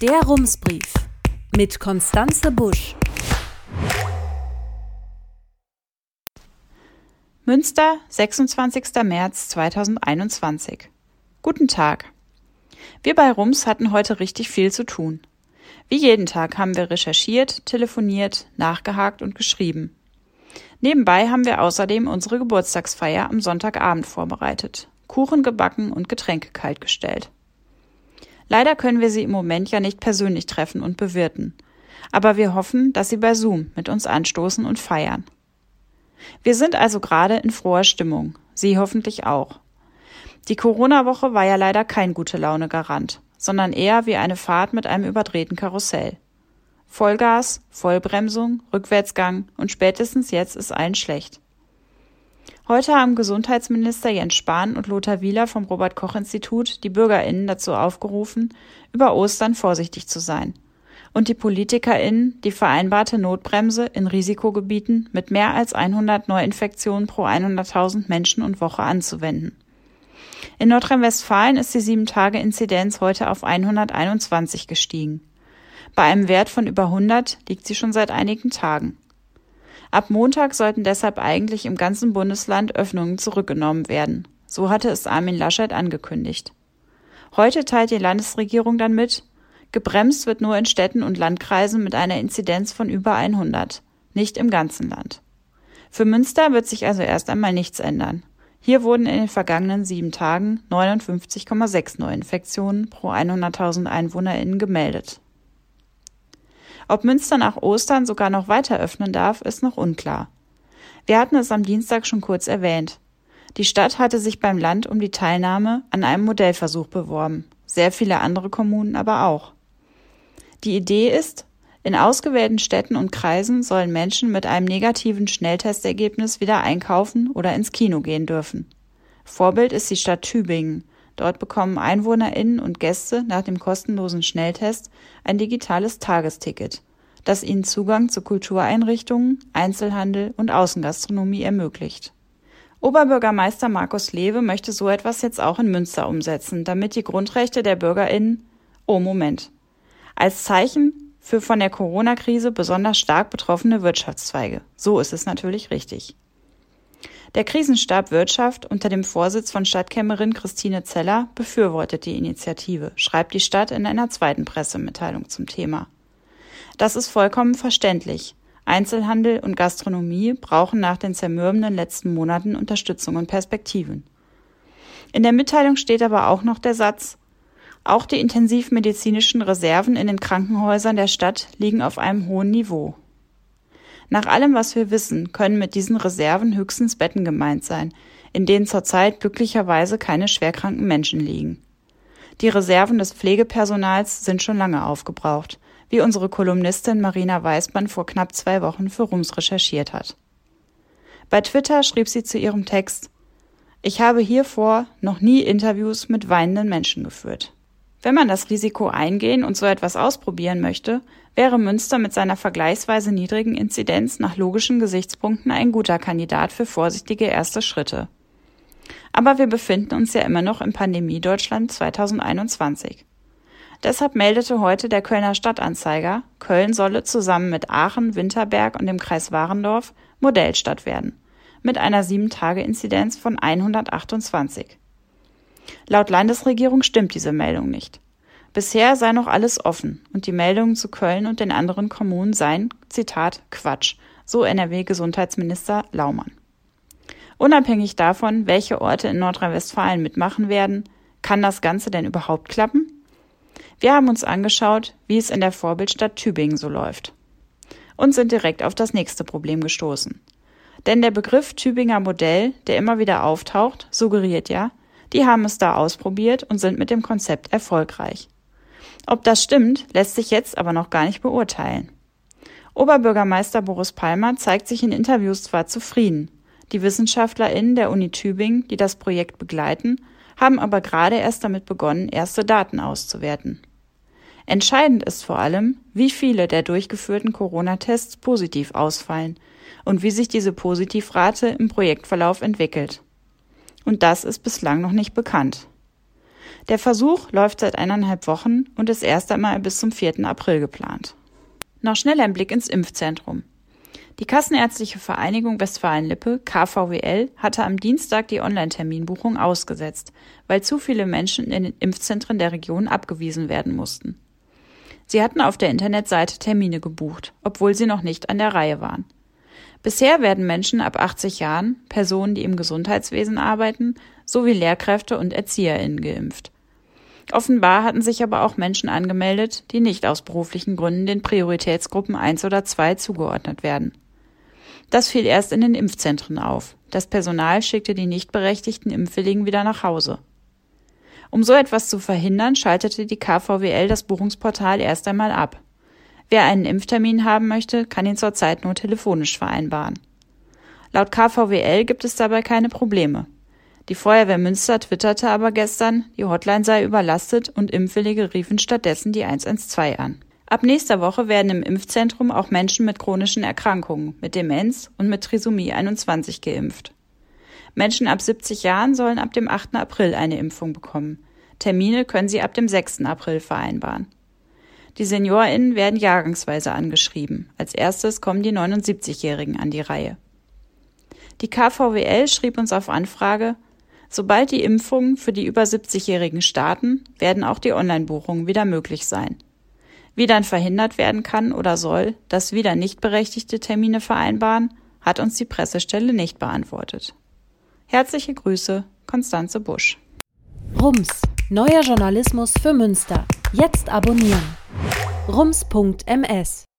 Der Rumsbrief mit Konstanze Busch. Münster, 26. März 2021. Guten Tag. Wir bei Rums hatten heute richtig viel zu tun. Wie jeden Tag haben wir recherchiert, telefoniert, nachgehakt und geschrieben. Nebenbei haben wir außerdem unsere Geburtstagsfeier am Sonntagabend vorbereitet, Kuchen gebacken und Getränke kaltgestellt. Leider können wir sie im Moment ja nicht persönlich treffen und bewirten. Aber wir hoffen, dass sie bei Zoom mit uns anstoßen und feiern. Wir sind also gerade in froher Stimmung. Sie hoffentlich auch. Die Corona-Woche war ja leider kein gute Laune Garant, sondern eher wie eine Fahrt mit einem überdrehten Karussell. Vollgas, Vollbremsung, Rückwärtsgang und spätestens jetzt ist allen schlecht. Heute haben Gesundheitsminister Jens Spahn und Lothar Wieler vom Robert Koch Institut die Bürgerinnen dazu aufgerufen, über Ostern vorsichtig zu sein und die Politikerinnen die vereinbarte Notbremse in Risikogebieten mit mehr als 100 Neuinfektionen pro 100.000 Menschen und Woche anzuwenden. In Nordrhein-Westfalen ist die 7-Tage-Inzidenz heute auf 121 gestiegen. Bei einem Wert von über 100 liegt sie schon seit einigen Tagen. Ab Montag sollten deshalb eigentlich im ganzen Bundesland Öffnungen zurückgenommen werden. So hatte es Armin Laschet angekündigt. Heute teilt die Landesregierung dann mit, gebremst wird nur in Städten und Landkreisen mit einer Inzidenz von über 100, nicht im ganzen Land. Für Münster wird sich also erst einmal nichts ändern. Hier wurden in den vergangenen sieben Tagen 59,6 Neuinfektionen pro 100.000 EinwohnerInnen gemeldet. Ob Münster nach Ostern sogar noch weiter öffnen darf, ist noch unklar. Wir hatten es am Dienstag schon kurz erwähnt. Die Stadt hatte sich beim Land um die Teilnahme an einem Modellversuch beworben, sehr viele andere Kommunen aber auch. Die Idee ist, in ausgewählten Städten und Kreisen sollen Menschen mit einem negativen Schnelltestergebnis wieder einkaufen oder ins Kino gehen dürfen. Vorbild ist die Stadt Tübingen, Dort bekommen EinwohnerInnen und Gäste nach dem kostenlosen Schnelltest ein digitales Tagesticket, das ihnen Zugang zu Kultureinrichtungen, Einzelhandel und Außengastronomie ermöglicht. Oberbürgermeister Markus Lewe möchte so etwas jetzt auch in Münster umsetzen, damit die Grundrechte der BürgerInnen, oh Moment, als Zeichen für von der Corona-Krise besonders stark betroffene Wirtschaftszweige. So ist es natürlich richtig. Der Krisenstab Wirtschaft unter dem Vorsitz von Stadtkämmerin Christine Zeller befürwortet die Initiative, schreibt die Stadt in einer zweiten Pressemitteilung zum Thema. Das ist vollkommen verständlich. Einzelhandel und Gastronomie brauchen nach den zermürbenden letzten Monaten Unterstützung und Perspektiven. In der Mitteilung steht aber auch noch der Satz, auch die intensivmedizinischen Reserven in den Krankenhäusern der Stadt liegen auf einem hohen Niveau. Nach allem, was wir wissen, können mit diesen Reserven höchstens Betten gemeint sein, in denen zurzeit glücklicherweise keine schwerkranken Menschen liegen. Die Reserven des Pflegepersonals sind schon lange aufgebraucht, wie unsere Kolumnistin Marina Weißmann vor knapp zwei Wochen für Rums recherchiert hat. Bei Twitter schrieb sie zu ihrem Text Ich habe hiervor noch nie Interviews mit weinenden Menschen geführt. Wenn man das Risiko eingehen und so etwas ausprobieren möchte, wäre Münster mit seiner vergleichsweise niedrigen Inzidenz nach logischen Gesichtspunkten ein guter Kandidat für vorsichtige erste Schritte. Aber wir befinden uns ja immer noch im Pandemie-Deutschland 2021. Deshalb meldete heute der Kölner Stadtanzeiger, Köln solle zusammen mit Aachen, Winterberg und dem Kreis Warendorf Modellstadt werden, mit einer 7-Tage-Inzidenz von 128. Laut Landesregierung stimmt diese Meldung nicht. Bisher sei noch alles offen und die Meldungen zu Köln und den anderen Kommunen seien, Zitat, Quatsch, so NRW-Gesundheitsminister Laumann. Unabhängig davon, welche Orte in Nordrhein-Westfalen mitmachen werden, kann das Ganze denn überhaupt klappen? Wir haben uns angeschaut, wie es in der Vorbildstadt Tübingen so läuft. Und sind direkt auf das nächste Problem gestoßen. Denn der Begriff Tübinger Modell, der immer wieder auftaucht, suggeriert ja, die haben es da ausprobiert und sind mit dem Konzept erfolgreich. Ob das stimmt, lässt sich jetzt aber noch gar nicht beurteilen. Oberbürgermeister Boris Palmer zeigt sich in Interviews zwar zufrieden. Die WissenschaftlerInnen der Uni Tübingen, die das Projekt begleiten, haben aber gerade erst damit begonnen, erste Daten auszuwerten. Entscheidend ist vor allem, wie viele der durchgeführten Corona-Tests positiv ausfallen und wie sich diese Positivrate im Projektverlauf entwickelt und das ist bislang noch nicht bekannt. Der Versuch läuft seit eineinhalb Wochen und ist erst einmal bis zum 4. April geplant. Noch schnell ein Blick ins Impfzentrum. Die Kassenärztliche Vereinigung Westfalen-Lippe, KVWL, hatte am Dienstag die Online-Terminbuchung ausgesetzt, weil zu viele Menschen in den Impfzentren der Region abgewiesen werden mussten. Sie hatten auf der Internetseite Termine gebucht, obwohl sie noch nicht an der Reihe waren. Bisher werden Menschen ab 80 Jahren, Personen, die im Gesundheitswesen arbeiten, sowie Lehrkräfte und ErzieherInnen geimpft. Offenbar hatten sich aber auch Menschen angemeldet, die nicht aus beruflichen Gründen den Prioritätsgruppen 1 oder 2 zugeordnet werden. Das fiel erst in den Impfzentren auf. Das Personal schickte die nicht berechtigten Impfwilligen wieder nach Hause. Um so etwas zu verhindern, schaltete die KVWL das Buchungsportal erst einmal ab. Wer einen Impftermin haben möchte, kann ihn zurzeit nur telefonisch vereinbaren. Laut KVWL gibt es dabei keine Probleme. Die Feuerwehr Münster twitterte aber gestern, die Hotline sei überlastet und Impfwillige riefen stattdessen die 112 an. Ab nächster Woche werden im Impfzentrum auch Menschen mit chronischen Erkrankungen, mit Demenz und mit Trisomie 21 geimpft. Menschen ab 70 Jahren sollen ab dem 8. April eine Impfung bekommen. Termine können sie ab dem 6. April vereinbaren. Die SeniorInnen werden jahrgangsweise angeschrieben. Als erstes kommen die 79-Jährigen an die Reihe. Die KVWL schrieb uns auf Anfrage, Sobald die Impfungen für die über 70-Jährigen starten, werden auch die Online-Buchungen wieder möglich sein. Wie dann verhindert werden kann oder soll, dass wieder nicht berechtigte Termine vereinbaren, hat uns die Pressestelle nicht beantwortet. Herzliche Grüße, Konstanze Busch. Rums, neuer Journalismus für Münster. Jetzt abonnieren. rums.ms